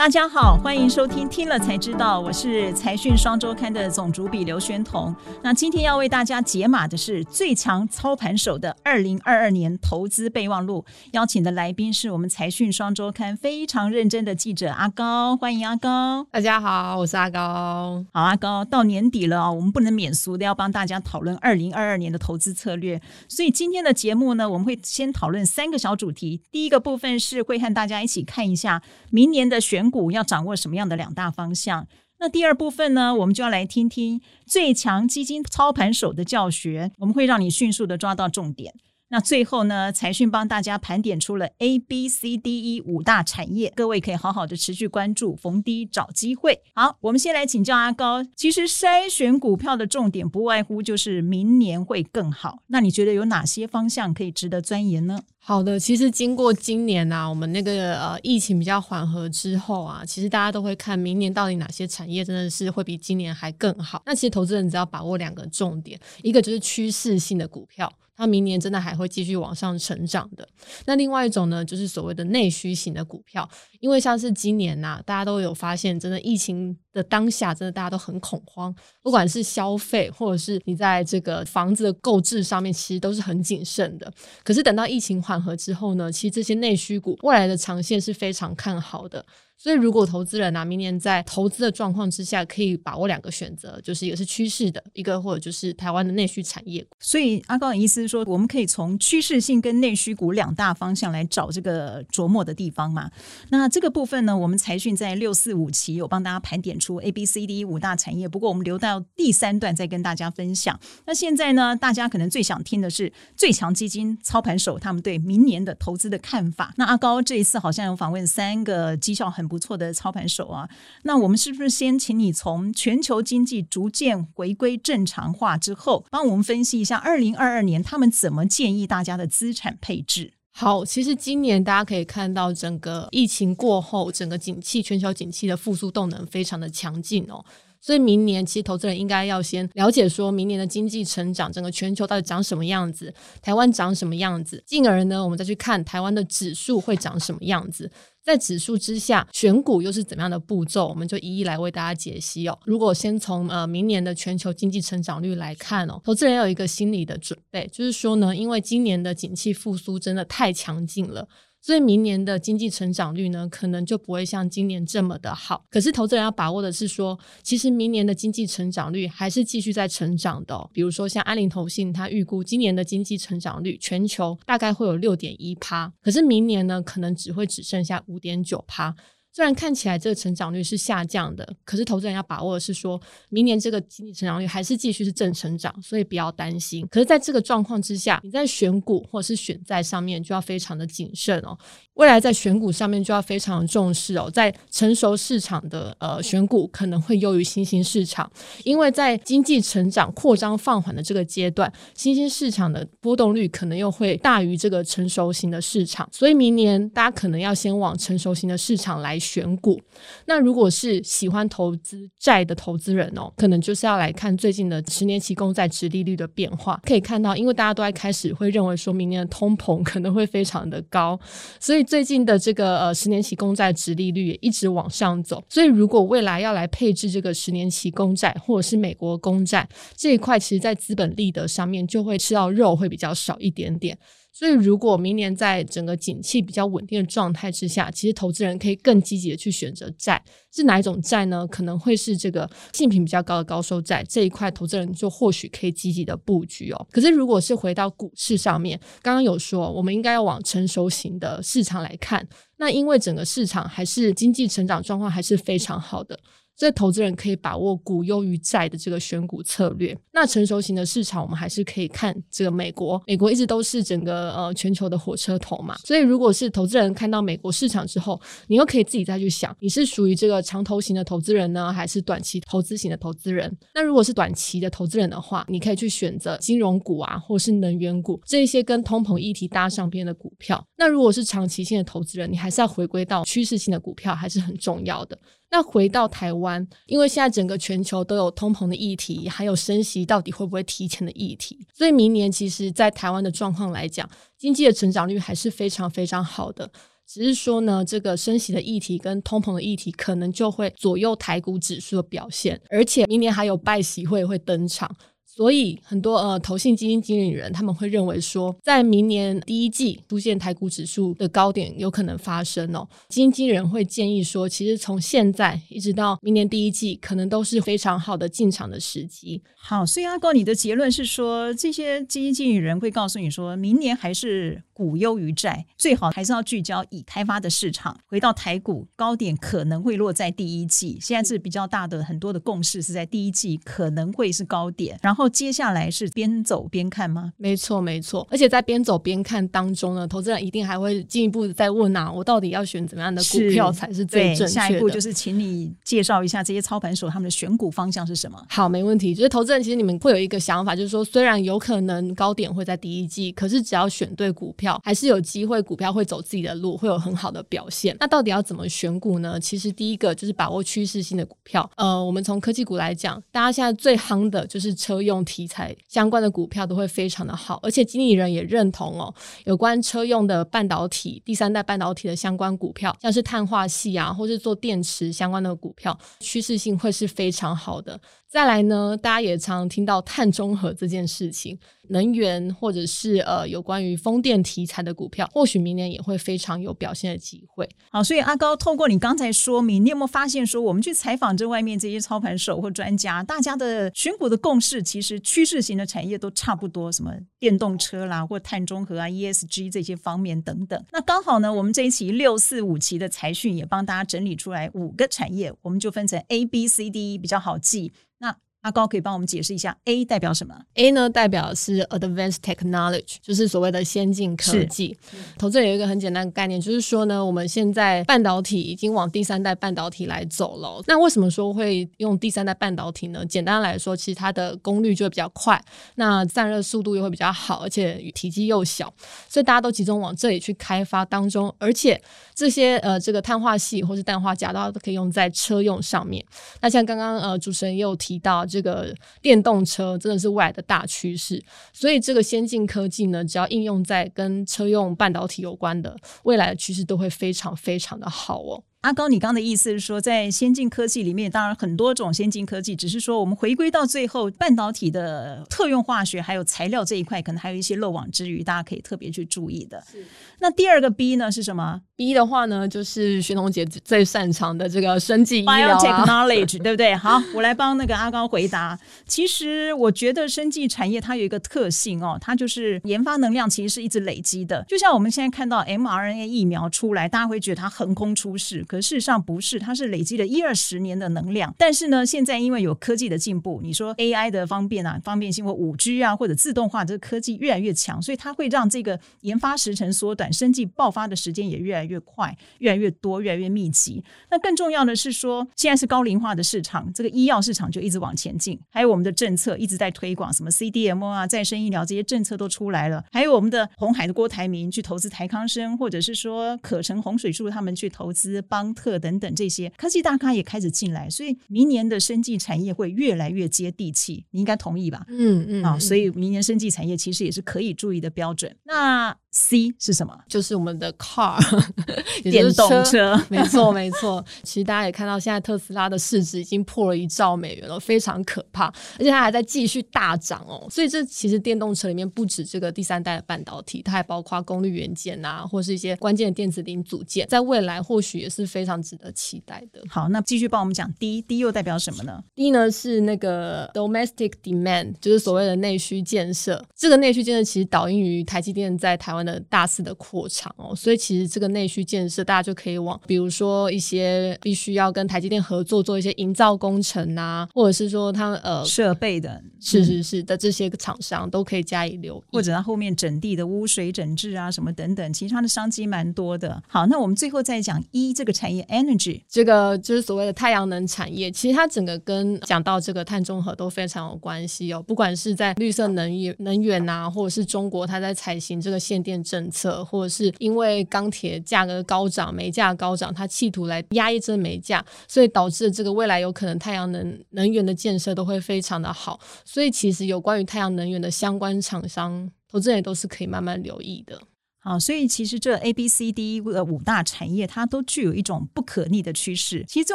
大家好，欢迎收听《听了才知道》，我是财讯双周刊的总主笔刘轩彤。那今天要为大家解码的是最强操盘手的二零二二年投资备忘录，邀请的来宾是我们财讯双周刊非常认真的记者阿高，欢迎阿高。大家好，我是阿高。好，阿高，到年底了啊，我们不能免俗的要帮大家讨论二零二二年的投资策略。所以今天的节目呢，我们会先讨论三个小主题。第一个部分是会和大家一起看一下明年的选股要掌握什么样的两大方向？那第二部分呢，我们就要来听听最强基金操盘手的教学，我们会让你迅速的抓到重点。那最后呢，财讯帮大家盘点出了 A、B、C、D、E 五大产业，各位可以好好的持续关注，逢低找机会。好，我们先来请教阿高。其实筛选股票的重点不外乎就是明年会更好。那你觉得有哪些方向可以值得钻研呢？好的，其实经过今年呐、我们那个呃疫情比较缓和之后啊，其实大家都会看明年到底哪些产业真的是会比今年还更好。那其实投资人只要把握两个重点，一个就是趋势性的股票。它明年真的还会继续往上成长的。那另外一种呢，就是所谓的内需型的股票，因为像是今年呐、大家都有发现，真的疫情的当下，真的大家都很恐慌，不管是消费或者是你在这个房子的购置上面，其实都是很谨慎的。可是等到疫情缓和之后呢，其实这些内需股未来的长线是非常看好的。所以，如果投资人啊，明年在投资的状况之下，可以把握两个选择，就是一个是趋势的，一个或者就是台湾的内需产业。所以，阿高的意思是说，我们可以从趋势性跟内需股两大方向来找这个琢磨的地方嘛。那这个部分呢，我们财讯在六四五期有帮大家盘点出 A、B、C、D 五大产业。不过，我们留到第三段再跟大家分享。那现在呢，大家可能最想听的是最强基金操盘手他们对明年的投资的看法。那阿高这一次好像有访问三个绩效很不错的操盘手啊，那我们是不是先请你从全球经济逐渐回归正常化之后，帮我们分析一下二零二二年他们怎么建议大家的资产配置？好，其实今年大家可以看到，整个疫情过后，整个景气、全球景气的复苏动能非常的强劲哦。所以明年其实投资人应该要先了解，说明年的经济成长，整个全球到底长什么样子，台湾长什么样子，进而呢，我们再去看台湾的指数会长什么样子。在指数之下，选股又是怎么样的步骤？我们就一一来为大家解析哦。如果先从呃明年的全球经济成长率来看哦，投资人有一个心理的准备，就是说呢，因为今年的景气复苏真的太强劲了。所以明年的经济成长率呢，可能就不会像今年这么的好。可是投资人要把握的是说，其实明年的经济成长率还是继续在成长的。比如说像安林投信，他预估今年的经济成长率全球大概会有六点一趴，可是明年呢，可能只会只剩下五点九趴。虽然看起来这个成长率是下降的，可是投资人要把握的是说，明年这个经济成长率还是继续是正成长，所以不要担心。可是在这个状况之下，你在选股或者是选债上面就要非常的谨慎哦。未来在选股上面就要非常的重视哦。在成熟市场的呃选股可能会优于新兴市场，因为在经济成长扩张放缓的这个阶段，新兴市场的波动率可能又会大于这个成熟型的市场，所以明年大家可能要先往成熟型的市场来选股，那如果是喜欢投资债的投资人哦，可能就是要来看最近的十年期公债殖利率的变化。可以看到，因为大家都在开始会认为说明年的通膨可能会非常的高，所以最近的这个呃十年期公债殖利率也一直往上走。所以如果未来要来配置这个十年期公债或者是美国公债这一块，其实在资本利得上面就会吃到肉会比较少一点点。所以，如果明年在整个景气比较稳定的状态之下，其实投资人可以更积极的去选择债。是哪一种债呢？可能会是这个性品比较高的高收债这一块，投资人就或许可以积极的布局哦。可是，如果是回到股市上面，刚刚有说，我们应该要往成熟型的市场来看。那因为整个市场还是经济成长状况还是非常好的。这投资人可以把握股优于债的这个选股策略。那成熟型的市场，我们还是可以看这个美国。美国一直都是整个呃全球的火车头嘛。所以如果是投资人看到美国市场之后，你又可以自己再去想，你是属于这个长投型的投资人呢，还是短期投资型的投资人？那如果是短期的投资人的话，你可以去选择金融股啊，或是能源股这些跟通膨议题搭上边的股票。那如果是长期性的投资人，你还是要回归到趋势性的股票，还是很重要的。那回到台湾，因为现在整个全球都有通膨的议题，还有升息到底会不会提前的议题，所以明年其实，在台湾的状况来讲，经济的成长率还是非常非常好的。只是说呢，这个升息的议题跟通膨的议题可能就会左右台股指数的表现，而且明年还有拜习会会登场。所以很多呃投信基金经理人他们会认为说，在明年第一季出现台股指数的高点有可能发生哦。基金经理人会建议说，其实从现在一直到明年第一季，可能都是非常好的进场的时机。好，所以阿高，你的结论是说，这些基金经理人会告诉你说，明年还是股优于债，最好还是要聚焦已开发的市场。回到台股高点可能会落在第一季，现在是比较大的很多的共识是在第一季可能会是高点，然后。然后接下来是边走边看吗？没错，没错。而且在边走边看当中呢，投资人一定还会进一步再问啊，我到底要选怎么样的股票才是最正确的？下一步就是请你介绍一下这些操盘手他们的选股方向是什么？好，没问题。就是投资人其实你们会有一个想法，就是说虽然有可能高点会在第一季，可是只要选对股票，还是有机会股票会走自己的路，会有很好的表现。那到底要怎么选股呢？其实第一个就是把握趋势性的股票。呃，我们从科技股来讲，大家现在最夯的就是车用。用题材相关的股票都会非常的好，而且经理人也认同哦，有关车用的半导体、第三代半导体的相关股票，像是碳化系啊，或是做电池相关的股票，趋势性会是非常好的。再来呢，大家也常听到碳中和这件事情，能源或者是呃有关于风电题材的股票，或许明年也会非常有表现的机会。好，所以阿高透过你刚才说明，你有没有发现说，我们去采访这外面这些操盘手或专家，大家的选股的共识，其其实趋势型的产业都差不多，什么电动车啦，或碳中和啊、ESG 这些方面等等。那刚好呢，我们这一期六四五期的财讯也帮大家整理出来五个产业，我们就分成 A、B、C、D 比较好记。那阿高可以帮我们解释一下，A 代表什么？A 呢代表是 Advanced Technology，就是所谓的先进科技。投资有一个很简单的概念，就是说呢，我们现在半导体已经往第三代半导体来走了。那为什么说会用第三代半导体呢？简单来说，其实它的功率就会比较快，那散热速度又会比较好，而且体积又小，所以大家都集中往这里去开发当中。而且这些呃，这个碳化系或是氮化镓，大家都可以用在车用上面。那像刚刚呃主持人也有提到。这个电动车真的是未来的大趋势，所以这个先进科技呢，只要应用在跟车用半导体有关的，未来的趋势都会非常非常的好哦。阿高，你刚刚的意思是说，在先进科技里面，当然很多种先进科技，只是说我们回归到最后，半导体的特用化学还有材料这一块，可能还有一些漏网之鱼，大家可以特别去注意的。是。那第二个 B 呢是什么？B 的话呢，就是徐彤姐最擅长的这个生技医疗、啊、Biotechnology，对不对？好，我来帮那个阿高回答。其实我觉得生技产业它有一个特性哦，它就是研发能量其实是一直累积的。就像我们现在看到 mRNA 疫苗出来，大家会觉得它横空出世。可事实上不是，它是累积了一二十年的能量。但是呢，现在因为有科技的进步，你说 AI 的方便啊、方便性或五 G 啊，或者自动化，这个科技越来越强，所以它会让这个研发时程缩短，生技爆发的时间也越来越快、越来越多、越来越密集。那更重要的是说，现在是高龄化的市场，这个医药市场就一直往前进，还有我们的政策一直在推广，什么 CDM 啊、再生医疗这些政策都出来了，还有我们的红海的郭台铭去投资台康生，或者是说可成洪水树他们去投资邦特。等等，这些科技大咖也开始进来，所以明年的生技产业会越来越接地气，你应该同意吧？嗯嗯啊，所以明年生技产业其实也是可以注意的标准。那 C 是什么？就是我们的 car 电动车，没错 没错。其实大家也看到，现在特斯拉的市值已经破了一兆美元了，非常可怕，而且它还在继续大涨哦。所以这其实电动车里面不止这个第三代的半导体，它还包括功率元件啊，或是一些关键的电子零组件，在未来或许也是非常值得期待的。好，那继续帮我们讲 D，D 又代表什么呢？D 呢是那个 domestic demand，就是所谓的内需建设。这个内需建设其实导因于台积电在台湾的大肆的扩厂哦，所以其实这个内需建设，大家就可以往，比如说一些必须要跟台积电合作做一些营造工程啊，或者是说他们呃设备的，是是是的这些厂商都可以加以留意，或者他后面整地的污水整治啊什么等等，其实它的商机蛮多的。好，那我们最后再讲一这个产业，Energy。这个就是所谓的太阳能产业，其实它整个跟讲到这个碳中和都非常有关系哦，不管是在绿色能源能源啊，或者是中国它在采行这个限电政策，或者是因为钢铁价格高涨、煤价高涨，它企图来压抑这煤价，所以导致这个未来有可能太阳能能源的建设都会非常的好。所以其实有关于太阳能源的相关厂商，投资人都是可以慢慢留意的。好，所以其实这 A、B、C、D 的五大产业，它都具有一种不可逆的趋势。其实这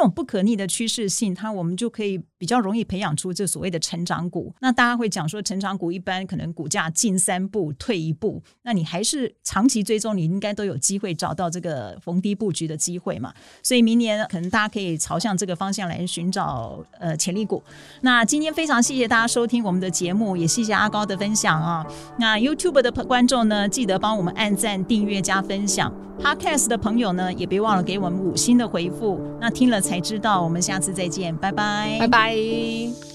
种不可逆的趋势性，它我们就可以比较容易培养出这所谓的成长股。那大家会讲说，成长股一般可能股价进三步退一步，那你还是长期追踪，你应该都有机会找到这个逢低布局的机会嘛。所以明年可能大家可以朝向这个方向来寻找呃潜力股。那今天非常谢谢大家收听我们的节目，也谢谢阿高的分享啊。那 YouTube 的观众呢，记得帮我们按。赞、订阅、加分享，Podcast 的朋友呢，也别忘了给我们五星的回复。那听了才知道，我们下次再见，拜拜，拜拜。